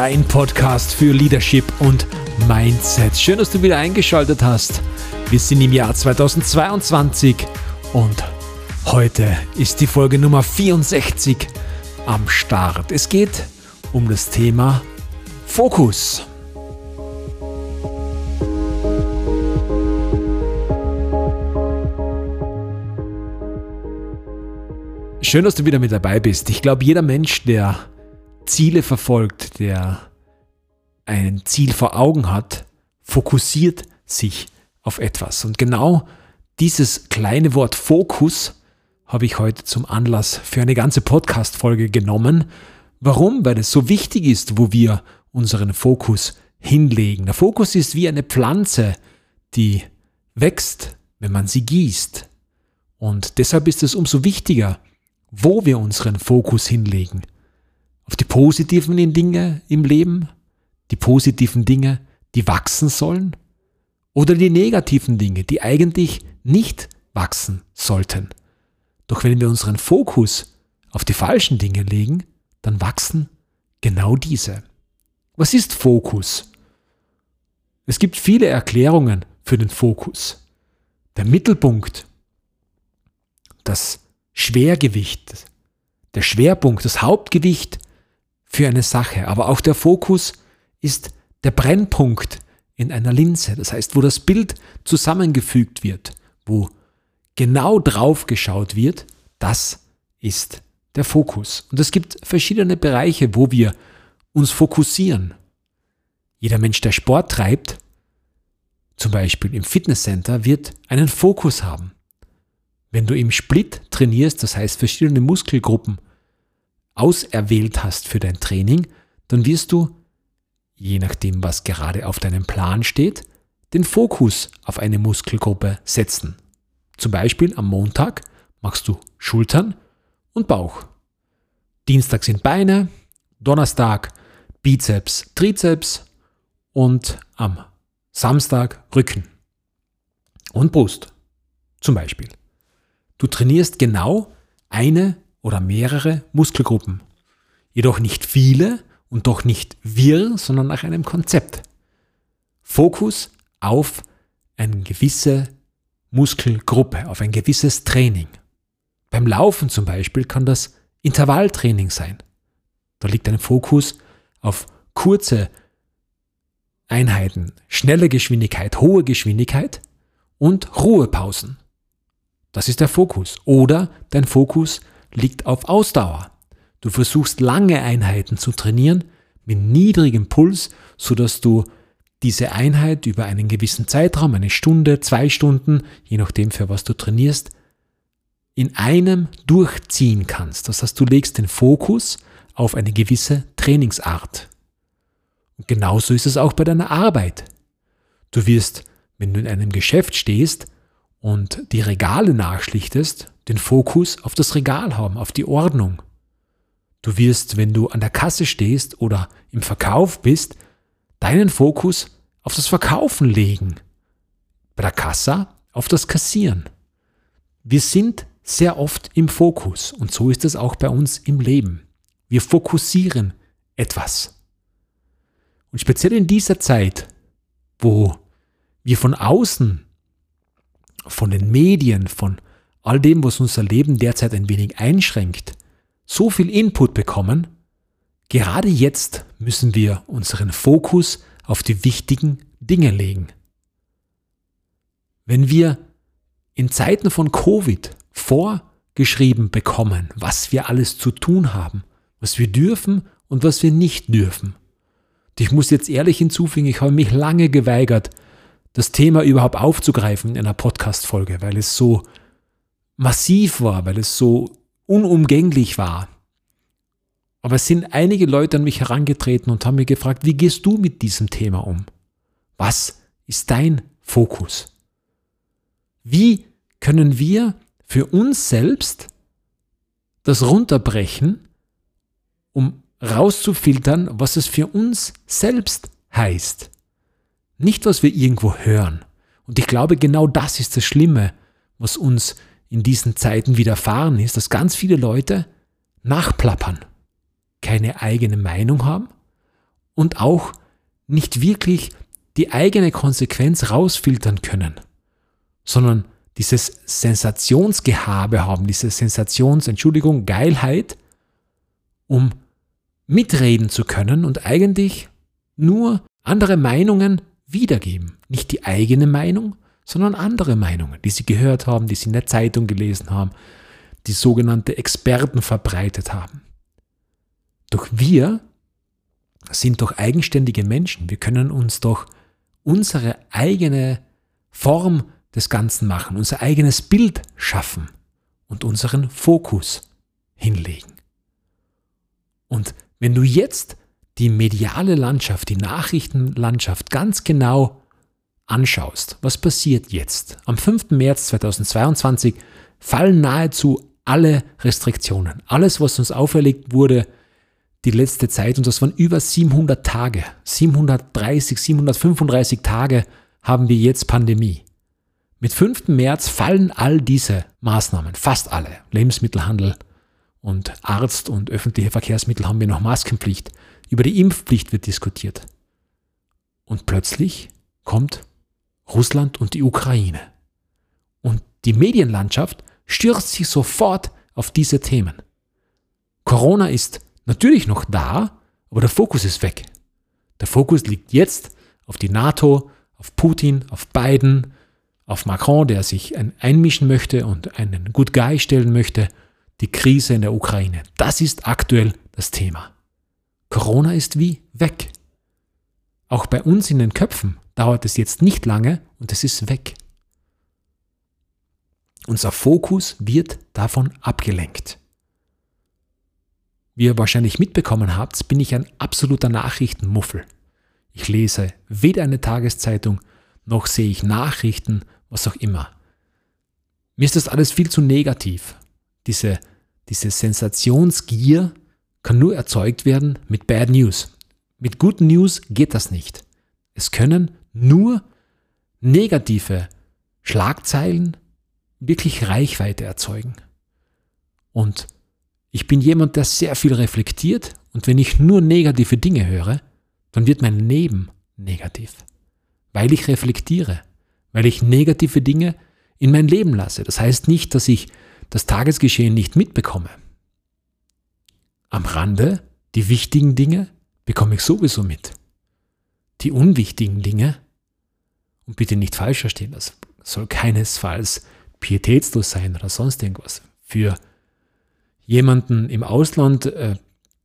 Dein Podcast für Leadership und Mindset. Schön, dass du wieder eingeschaltet hast. Wir sind im Jahr 2022 und heute ist die Folge Nummer 64 am Start. Es geht um das Thema Fokus. Schön, dass du wieder mit dabei bist. Ich glaube, jeder Mensch, der Ziele verfolgt, der ein Ziel vor Augen hat, fokussiert sich auf etwas. Und genau dieses kleine Wort Fokus habe ich heute zum Anlass für eine ganze Podcast-Folge genommen. Warum? Weil es so wichtig ist, wo wir unseren Fokus hinlegen. Der Fokus ist wie eine Pflanze, die wächst, wenn man sie gießt. Und deshalb ist es umso wichtiger, wo wir unseren Fokus hinlegen. Auf die positiven Dinge im Leben, die positiven Dinge, die wachsen sollen, oder die negativen Dinge, die eigentlich nicht wachsen sollten. Doch wenn wir unseren Fokus auf die falschen Dinge legen, dann wachsen genau diese. Was ist Fokus? Es gibt viele Erklärungen für den Fokus. Der Mittelpunkt, das Schwergewicht, der Schwerpunkt, das Hauptgewicht für eine Sache. Aber auch der Fokus ist der Brennpunkt in einer Linse. Das heißt, wo das Bild zusammengefügt wird, wo genau drauf geschaut wird, das ist der Fokus. Und es gibt verschiedene Bereiche, wo wir uns fokussieren. Jeder Mensch, der Sport treibt, zum Beispiel im Fitnesscenter, wird einen Fokus haben. Wenn du im Split trainierst, das heißt verschiedene Muskelgruppen auserwählt hast für dein Training, dann wirst du, je nachdem, was gerade auf deinem Plan steht, den Fokus auf eine Muskelgruppe setzen. Zum Beispiel am Montag machst du Schultern und Bauch. Dienstag sind Beine, Donnerstag Bizeps, Trizeps und am Samstag Rücken und Brust. Zum Beispiel. Du trainierst genau eine oder mehrere Muskelgruppen. Jedoch nicht viele und doch nicht wirr, sondern nach einem Konzept. Fokus auf eine gewisse Muskelgruppe, auf ein gewisses Training. Beim Laufen zum Beispiel kann das Intervalltraining sein. Da liegt ein Fokus auf kurze Einheiten, schnelle Geschwindigkeit, hohe Geschwindigkeit und Ruhepausen. Das ist der Fokus. Oder dein Fokus liegt auf Ausdauer. Du versuchst lange Einheiten zu trainieren mit niedrigem Puls, sodass du diese Einheit über einen gewissen Zeitraum, eine Stunde, zwei Stunden, je nachdem für was du trainierst, in einem durchziehen kannst. Das heißt, du legst den Fokus auf eine gewisse Trainingsart. Und genauso ist es auch bei deiner Arbeit. Du wirst, wenn du in einem Geschäft stehst, und die Regale nachschlichtest, den Fokus auf das Regal haben, auf die Ordnung. Du wirst, wenn du an der Kasse stehst oder im Verkauf bist, deinen Fokus auf das Verkaufen legen. Bei der Kasse auf das Kassieren. Wir sind sehr oft im Fokus und so ist es auch bei uns im Leben. Wir fokussieren etwas. Und speziell in dieser Zeit, wo wir von außen von den Medien, von all dem, was unser Leben derzeit ein wenig einschränkt, so viel Input bekommen, gerade jetzt müssen wir unseren Fokus auf die wichtigen Dinge legen. Wenn wir in Zeiten von Covid vorgeschrieben bekommen, was wir alles zu tun haben, was wir dürfen und was wir nicht dürfen. Und ich muss jetzt ehrlich hinzufügen, ich habe mich lange geweigert, das Thema überhaupt aufzugreifen in einer Podcast-Folge, weil es so massiv war, weil es so unumgänglich war. Aber es sind einige Leute an mich herangetreten und haben mir gefragt, wie gehst du mit diesem Thema um? Was ist dein Fokus? Wie können wir für uns selbst das runterbrechen, um rauszufiltern, was es für uns selbst heißt? Nicht, was wir irgendwo hören. Und ich glaube, genau das ist das Schlimme, was uns in diesen Zeiten widerfahren ist, dass ganz viele Leute nachplappern. keine eigene Meinung haben und auch nicht wirklich die eigene Konsequenz rausfiltern können, sondern dieses Sensationsgehabe haben, diese Sensations, Entschuldigung, Geilheit, um mitreden zu können und eigentlich nur andere Meinungen wiedergeben. Nicht die eigene Meinung, sondern andere Meinungen, die sie gehört haben, die sie in der Zeitung gelesen haben, die sogenannte Experten verbreitet haben. Doch wir sind doch eigenständige Menschen. Wir können uns doch unsere eigene Form des Ganzen machen, unser eigenes Bild schaffen und unseren Fokus hinlegen. Und wenn du jetzt die mediale Landschaft, die Nachrichtenlandschaft ganz genau anschaust, was passiert jetzt? Am 5. März 2022 fallen nahezu alle Restriktionen. Alles, was uns auferlegt wurde, die letzte Zeit, und das waren über 700 Tage, 730, 735 Tage haben wir jetzt Pandemie. Mit 5. März fallen all diese Maßnahmen, fast alle. Lebensmittelhandel und Arzt und öffentliche Verkehrsmittel haben wir noch Maskenpflicht. Über die Impfpflicht wird diskutiert. Und plötzlich kommt Russland und die Ukraine. Und die Medienlandschaft stürzt sich sofort auf diese Themen. Corona ist natürlich noch da, aber der Fokus ist weg. Der Fokus liegt jetzt auf die NATO, auf Putin, auf Biden, auf Macron, der sich einmischen möchte und einen Good Guy stellen möchte, die Krise in der Ukraine. Das ist aktuell das Thema. Corona ist wie weg. Auch bei uns in den Köpfen dauert es jetzt nicht lange und es ist weg. Unser Fokus wird davon abgelenkt. Wie ihr wahrscheinlich mitbekommen habt, bin ich ein absoluter Nachrichtenmuffel. Ich lese weder eine Tageszeitung, noch sehe ich Nachrichten, was auch immer. Mir ist das alles viel zu negativ. Diese, diese Sensationsgier kann nur erzeugt werden mit Bad News. Mit Good News geht das nicht. Es können nur negative Schlagzeilen wirklich Reichweite erzeugen. Und ich bin jemand, der sehr viel reflektiert und wenn ich nur negative Dinge höre, dann wird mein Leben negativ, weil ich reflektiere, weil ich negative Dinge in mein Leben lasse. Das heißt nicht, dass ich das Tagesgeschehen nicht mitbekomme. Am Rande, die wichtigen Dinge bekomme ich sowieso mit. Die unwichtigen Dinge, und bitte nicht falsch verstehen, das soll keinesfalls pietätslos sein oder sonst irgendwas. Für jemanden im Ausland äh,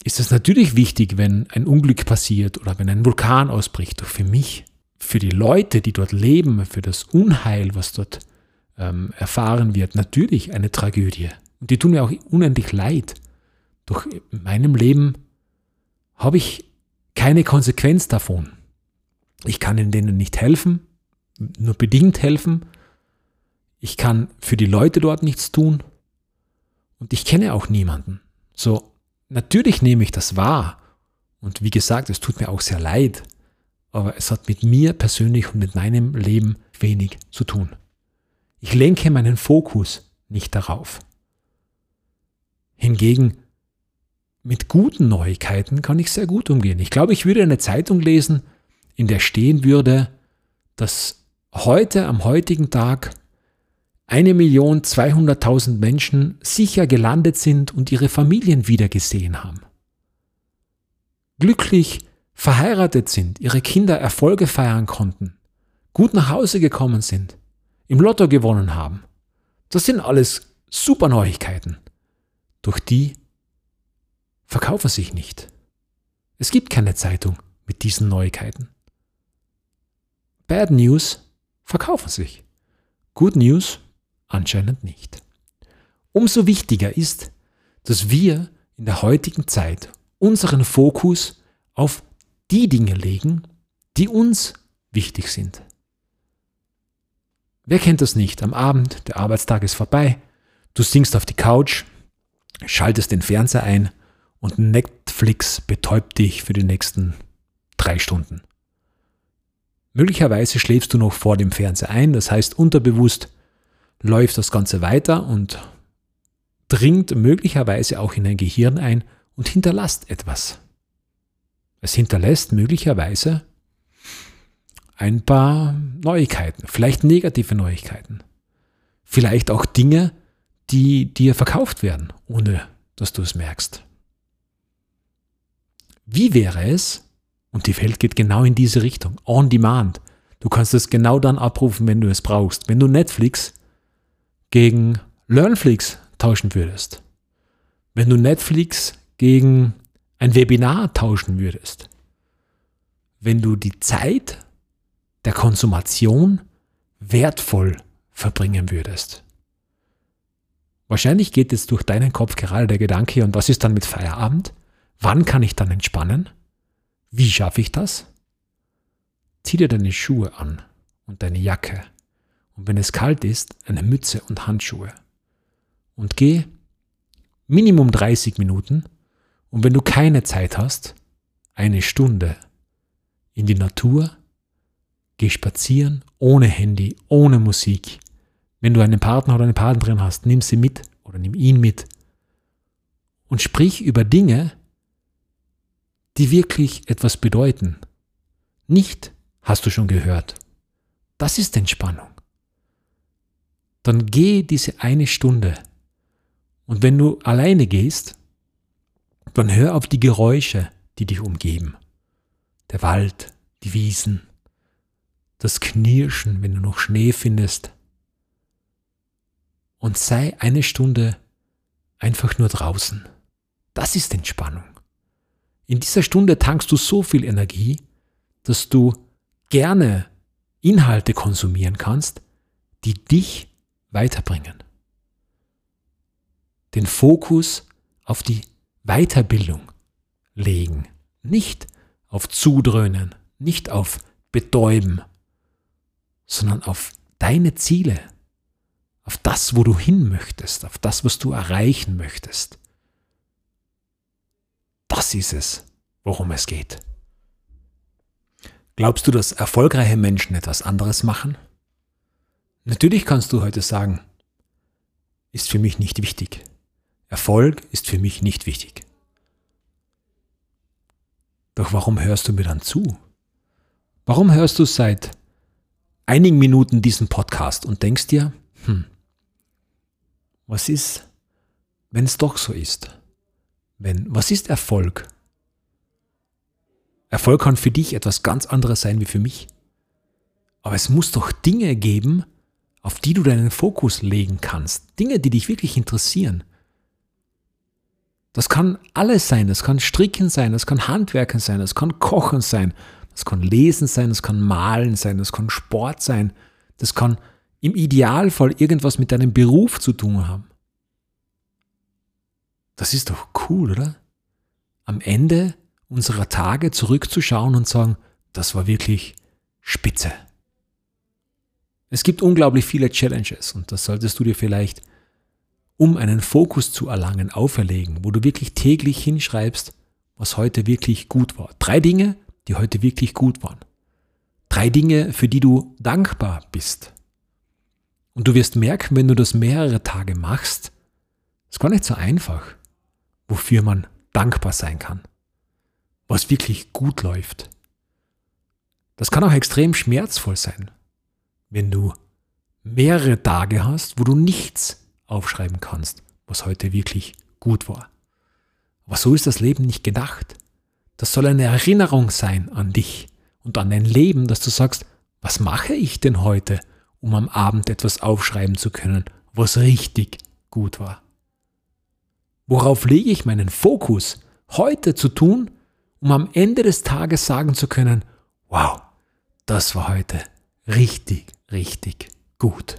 ist es natürlich wichtig, wenn ein Unglück passiert oder wenn ein Vulkan ausbricht. Doch für mich, für die Leute, die dort leben, für das Unheil, was dort ähm, erfahren wird, natürlich eine Tragödie. Und die tun mir auch unendlich leid. Doch in meinem Leben habe ich keine Konsequenz davon. Ich kann denen nicht helfen, nur bedingt helfen. Ich kann für die Leute dort nichts tun. Und ich kenne auch niemanden. So, natürlich nehme ich das wahr. Und wie gesagt, es tut mir auch sehr leid. Aber es hat mit mir persönlich und mit meinem Leben wenig zu tun. Ich lenke meinen Fokus nicht darauf. Hingegen mit guten Neuigkeiten kann ich sehr gut umgehen. Ich glaube, ich würde eine Zeitung lesen, in der stehen würde, dass heute, am heutigen Tag, 1.200.000 Menschen sicher gelandet sind und ihre Familien wiedergesehen haben. Glücklich verheiratet sind, ihre Kinder Erfolge feiern konnten, gut nach Hause gekommen sind, im Lotto gewonnen haben. Das sind alles super Neuigkeiten, durch die verkaufen sich nicht. Es gibt keine Zeitung mit diesen Neuigkeiten. Bad News verkaufen sich. Good News anscheinend nicht. Umso wichtiger ist, dass wir in der heutigen Zeit unseren Fokus auf die Dinge legen, die uns wichtig sind. Wer kennt das nicht? Am Abend, der Arbeitstag ist vorbei, du singst auf die Couch, schaltest den Fernseher ein und Netflix betäubt dich für die nächsten drei Stunden. Möglicherweise schläfst du noch vor dem Fernseher ein, das heißt unterbewusst läuft das Ganze weiter und dringt möglicherweise auch in dein Gehirn ein und hinterlasst etwas. Es hinterlässt möglicherweise ein paar Neuigkeiten, vielleicht negative Neuigkeiten, vielleicht auch Dinge, die dir verkauft werden, ohne dass du es merkst. Wie wäre es, und die Welt geht genau in diese Richtung, on demand, du kannst es genau dann abrufen, wenn du es brauchst, wenn du Netflix gegen LearnFlix tauschen würdest, wenn du Netflix gegen ein Webinar tauschen würdest, wenn du die Zeit der Konsumation wertvoll verbringen würdest. Wahrscheinlich geht jetzt durch deinen Kopf gerade der Gedanke, und was ist dann mit Feierabend? Wann kann ich dann entspannen? Wie schaffe ich das? Zieh dir deine Schuhe an und deine Jacke und wenn es kalt ist, eine Mütze und Handschuhe. Und geh Minimum 30 Minuten und wenn du keine Zeit hast, eine Stunde in die Natur Geh spazieren, ohne Handy, ohne Musik. Wenn du einen Partner oder eine Partnerin hast, nimm sie mit oder nimm ihn mit. Und sprich über Dinge, die wirklich etwas bedeuten. Nicht, hast du schon gehört. Das ist Entspannung. Dann geh diese eine Stunde. Und wenn du alleine gehst, dann hör auf die Geräusche, die dich umgeben. Der Wald, die Wiesen, das Knirschen, wenn du noch Schnee findest. Und sei eine Stunde einfach nur draußen. Das ist Entspannung. In dieser Stunde tankst du so viel Energie, dass du gerne Inhalte konsumieren kannst, die dich weiterbringen. Den Fokus auf die Weiterbildung legen, nicht auf Zudröhnen, nicht auf Betäuben, sondern auf deine Ziele, auf das, wo du hin möchtest, auf das, was du erreichen möchtest. Das ist es, worum es geht. Glaubst du, dass erfolgreiche Menschen etwas anderes machen? Natürlich kannst du heute sagen, ist für mich nicht wichtig. Erfolg ist für mich nicht wichtig. Doch warum hörst du mir dann zu? Warum hörst du seit einigen Minuten diesen Podcast und denkst dir, hm, was ist, wenn es doch so ist? Wenn, was ist Erfolg? Erfolg kann für dich etwas ganz anderes sein wie für mich. Aber es muss doch Dinge geben, auf die du deinen Fokus legen kannst. Dinge, die dich wirklich interessieren. Das kann alles sein. Das kann Stricken sein, das kann Handwerken sein, das kann Kochen sein, das kann Lesen sein, das kann Malen sein, das kann Sport sein, das kann im Idealfall irgendwas mit deinem Beruf zu tun haben. Das ist doch cool, oder? Am Ende unserer Tage zurückzuschauen und sagen, das war wirklich spitze. Es gibt unglaublich viele Challenges und das solltest du dir vielleicht, um einen Fokus zu erlangen, auferlegen, wo du wirklich täglich hinschreibst, was heute wirklich gut war. Drei Dinge, die heute wirklich gut waren. Drei Dinge, für die du dankbar bist. Und du wirst merken, wenn du das mehrere Tage machst, ist gar nicht so einfach, wofür man dankbar sein kann. Was wirklich gut läuft. Das kann auch extrem schmerzvoll sein, wenn du mehrere Tage hast, wo du nichts aufschreiben kannst, was heute wirklich gut war. Aber so ist das Leben nicht gedacht. Das soll eine Erinnerung sein an dich und an dein Leben, dass du sagst, was mache ich denn heute, um am Abend etwas aufschreiben zu können, was richtig gut war? Worauf lege ich meinen Fokus heute zu tun, um am Ende des Tages sagen zu können, wow, das war heute richtig, richtig gut.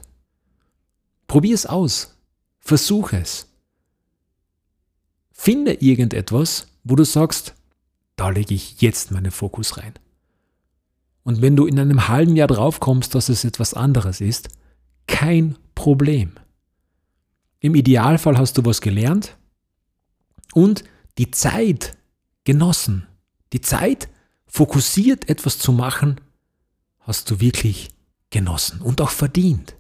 Probier es aus. Versuche es. Finde irgendetwas, wo du sagst, da lege ich jetzt meinen Fokus rein. Und wenn du in einem halben Jahr drauf kommst, dass es etwas anderes ist, kein Problem. Im Idealfall hast du was gelernt und die Zeit genossen. Die Zeit, fokussiert etwas zu machen, hast du wirklich genossen und auch verdient.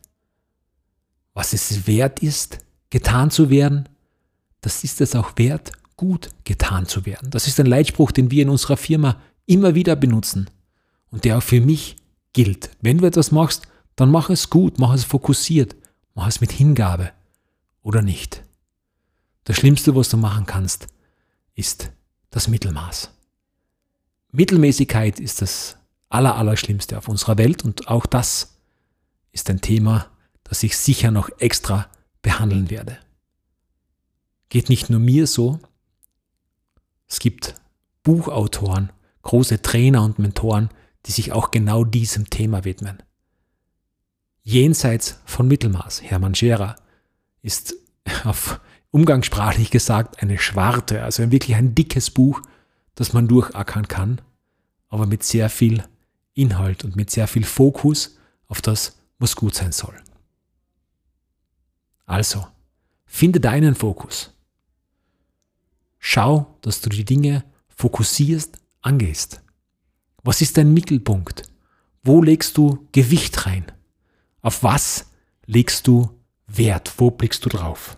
Was es wert ist, getan zu werden, das ist es auch wert, gut getan zu werden. Das ist ein Leitspruch, den wir in unserer Firma immer wieder benutzen und der auch für mich gilt. Wenn du etwas machst, dann mach es gut, mach es fokussiert, mach es mit Hingabe oder nicht. Das Schlimmste, was du machen kannst, ist das Mittelmaß. Mittelmäßigkeit ist das Allerallerschlimmste auf unserer Welt und auch das ist ein Thema, das ich sicher noch extra behandeln werde. Geht nicht nur mir so, es gibt Buchautoren, große Trainer und Mentoren, die sich auch genau diesem Thema widmen. Jenseits von Mittelmaß, Hermann Scherer, ist auf umgangssprachlich gesagt eine Schwarte, also wirklich ein dickes Buch, das man durchackern kann, aber mit sehr viel Inhalt und mit sehr viel Fokus auf das, was gut sein soll. Also, finde deinen Fokus. Schau, dass du die Dinge fokussierst, angehst. Was ist dein Mittelpunkt? Wo legst du Gewicht rein? Auf was legst du Wert? Wo blickst du drauf?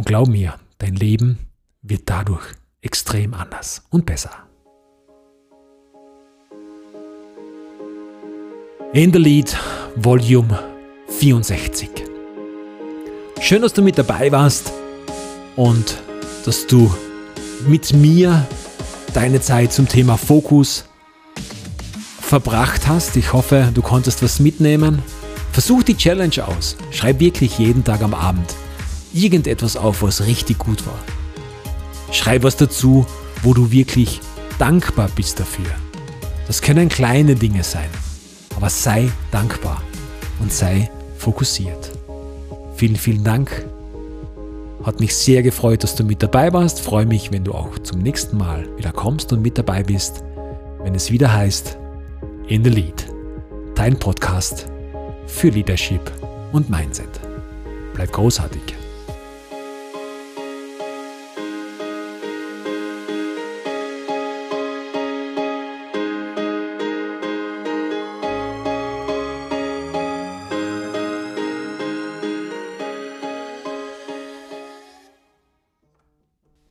Und glaub mir, dein Leben wird dadurch extrem anders und besser. In the Lead Volume 64. Schön, dass du mit dabei warst und dass du mit mir deine Zeit zum Thema Fokus verbracht hast. Ich hoffe, du konntest was mitnehmen. Versuch die Challenge aus. Schreib wirklich jeden Tag am Abend irgendetwas auf, was richtig gut war. Schreib was dazu, wo du wirklich dankbar bist dafür. Das können kleine Dinge sein, aber sei dankbar und sei fokussiert. Vielen, vielen Dank. Hat mich sehr gefreut, dass du mit dabei warst. Freue mich, wenn du auch zum nächsten Mal wieder kommst und mit dabei bist, wenn es wieder heißt In the Lead, dein Podcast für Leadership und Mindset. Bleib großartig.